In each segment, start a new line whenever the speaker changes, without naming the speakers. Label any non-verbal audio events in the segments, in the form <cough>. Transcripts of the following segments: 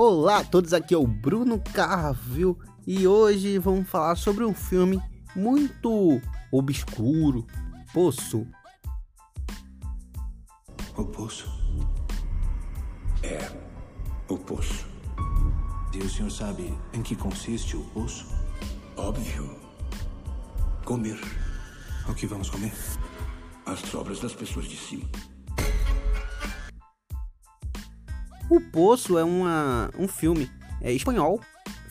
Olá a todos, aqui é o Bruno Carvil e hoje vamos falar sobre um filme muito obscuro, Poço.
O Poço? É, o Poço.
E o senhor sabe em que consiste o Poço?
Óbvio. Comer
O que vamos comer?
as sobras das pessoas de cima.
O Poço é uma, um filme é, espanhol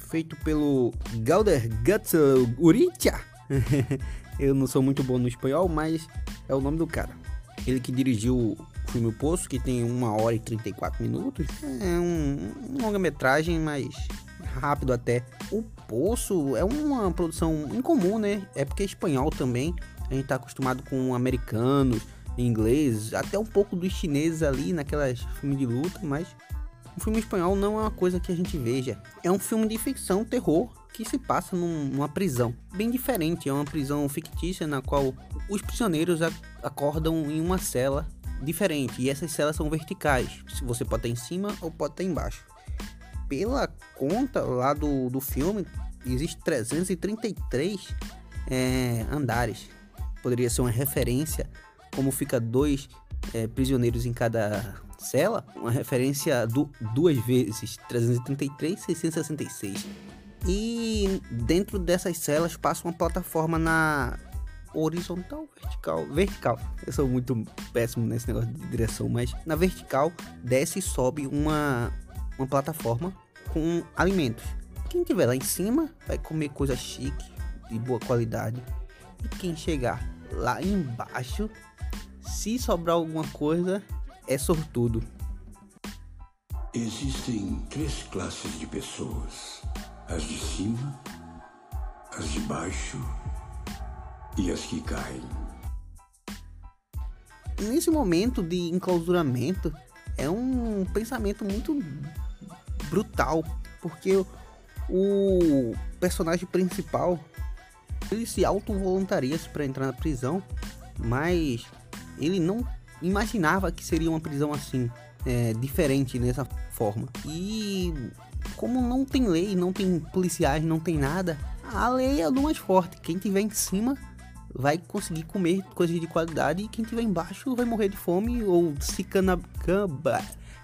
feito pelo Galder Uricha. <laughs> Eu não sou muito bom no espanhol, mas é o nome do cara. Ele que dirigiu o filme O Poço, que tem 1 hora e 34 minutos. É um, um longa-metragem, mas rápido até. O Poço é uma produção incomum, né? É porque é espanhol também. A gente tá acostumado com americanos, inglês, até um pouco dos chineses ali naquelas filmes de luta, mas um filme espanhol não é uma coisa que a gente veja. É um filme de ficção, terror, que se passa num- numa prisão. Bem diferente, é uma prisão fictícia na qual os prisioneiros acordam em uma cela diferente. E essas celas são verticais. Você pode estar em cima ou pode estar embaixo. Pela conta lá do, do filme, existe 333 é, andares. Poderia ser uma referência, como fica dois é, prisioneiros em cada cela, uma referência du duas vezes, 333 666. E dentro dessas celas passa uma plataforma na horizontal, vertical, vertical. Eu sou muito péssimo nesse negócio de direção, mas na vertical desce e sobe uma uma plataforma com alimentos. Quem tiver lá em cima vai comer coisa chique, de boa qualidade. E quem chegar lá embaixo, se sobrar alguma coisa, é sortudo.
Existem três classes de pessoas: as de cima, as de baixo e as que caem.
Nesse momento de enclausuramento, é um pensamento muito brutal, porque o- personagem principal ele se auto-voluntaria para entrar na prisão, mas ele não imaginava que seria uma prisão assim, é, diferente nessa forma. E como não tem lei, não tem policiais, não tem nada, a lei é do mais forte. Quem tiver em cima vai conseguir comer coisas de qualidade e quem tiver embaixo vai morrer de fome ou se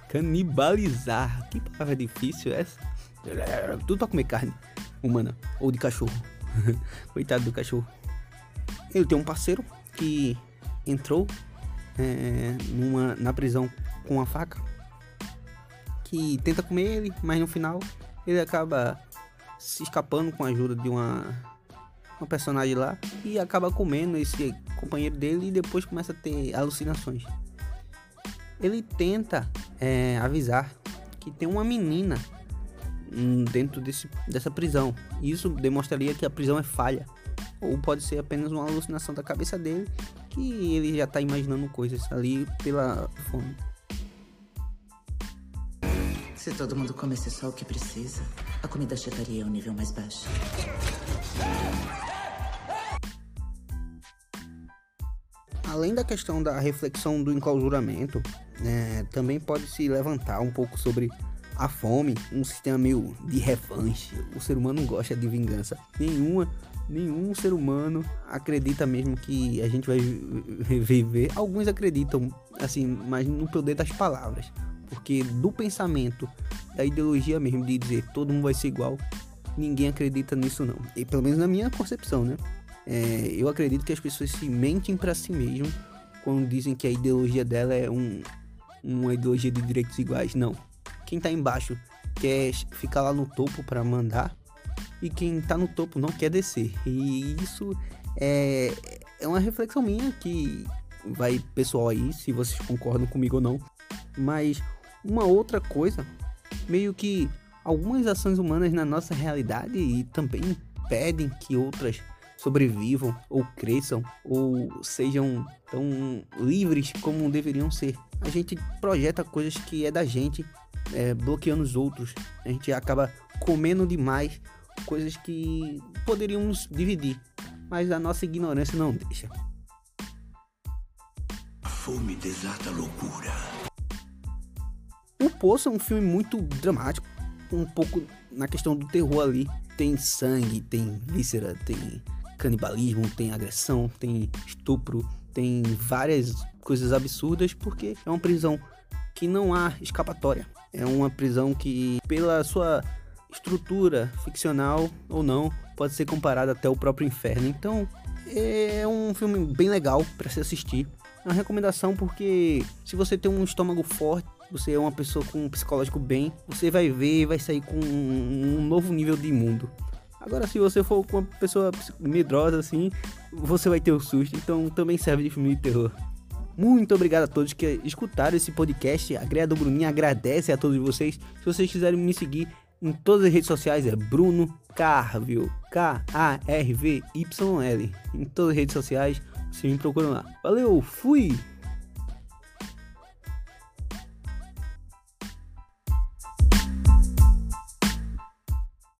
canibalizar. Que palavra difícil é essa? Tudo pra comer carne humana ou de cachorro. <laughs> Coitado do cachorro. Ele tem um parceiro que entrou é, numa, na prisão com uma faca que tenta comer ele, mas no final ele acaba se escapando com a ajuda de uma, uma personagem lá e acaba comendo esse companheiro dele e depois começa a ter alucinações. Ele tenta é, avisar que tem uma menina hum, dentro desse, dessa prisão. Isso demonstraria que a prisão é falha. Ou pode ser apenas uma alucinação da cabeça dele, que ele já tá imaginando coisas ali pela fome.
Se todo mundo comesse só o que precisa, a comida chegaria a um nível mais baixo.
Além da questão da reflexão do enclausuramento, né, também pode se levantar um pouco sobre a fome, um sistema meio de revanche. O ser humano gosta de vingança. Nenhuma, nenhum ser humano acredita mesmo que a gente vai vi- viver. Alguns acreditam, assim, mas no poder das palavras. Porque do pensamento, da ideologia mesmo, de dizer todo mundo vai ser igual, ninguém acredita nisso não. E pelo menos na minha concepção, né? É, eu acredito que as pessoas se mentem para si mesmo quando dizem que a ideologia dela é um, uma ideologia de direitos iguais. Não. Quem tá embaixo quer ficar lá no topo para mandar e quem tá no topo não quer descer. E isso é, é uma reflexão minha que vai pessoal aí, se vocês concordam comigo ou não. Mas uma outra coisa, meio que algumas ações humanas na nossa realidade e também impedem que outras sobrevivam ou cresçam ou sejam tão livres como deveriam ser. A gente projeta coisas que é da gente, é, bloqueando os outros. A gente acaba comendo demais coisas que poderíamos dividir, mas a nossa ignorância não deixa.
A fome desata a loucura.
O Poço é um filme muito dramático. um pouco na questão do terror ali. Tem sangue, tem víscera, tem canibalismo, tem agressão, tem estupro, tem várias coisas absurdas porque é uma prisão que não há escapatória. É uma prisão que, pela sua estrutura ficcional ou não, pode ser comparada até o próprio inferno. Então, é um filme bem legal para se assistir. É uma recomendação porque se você tem um estômago forte, você é uma pessoa com um psicológico bem, você vai ver e vai sair com um novo nível de mundo. Agora, se você for com uma pessoa medrosa assim, você vai ter o um susto. Então, também serve de filme de terror. Muito obrigado a todos que escutaram esse podcast. A Greia do Bruninho agradece a todos vocês. Se vocês quiserem me seguir em todas as redes sociais, é Bruno Carville. K-A-R-V-Y-L. Em todas as redes sociais, vocês me procuram lá. Valeu, fui!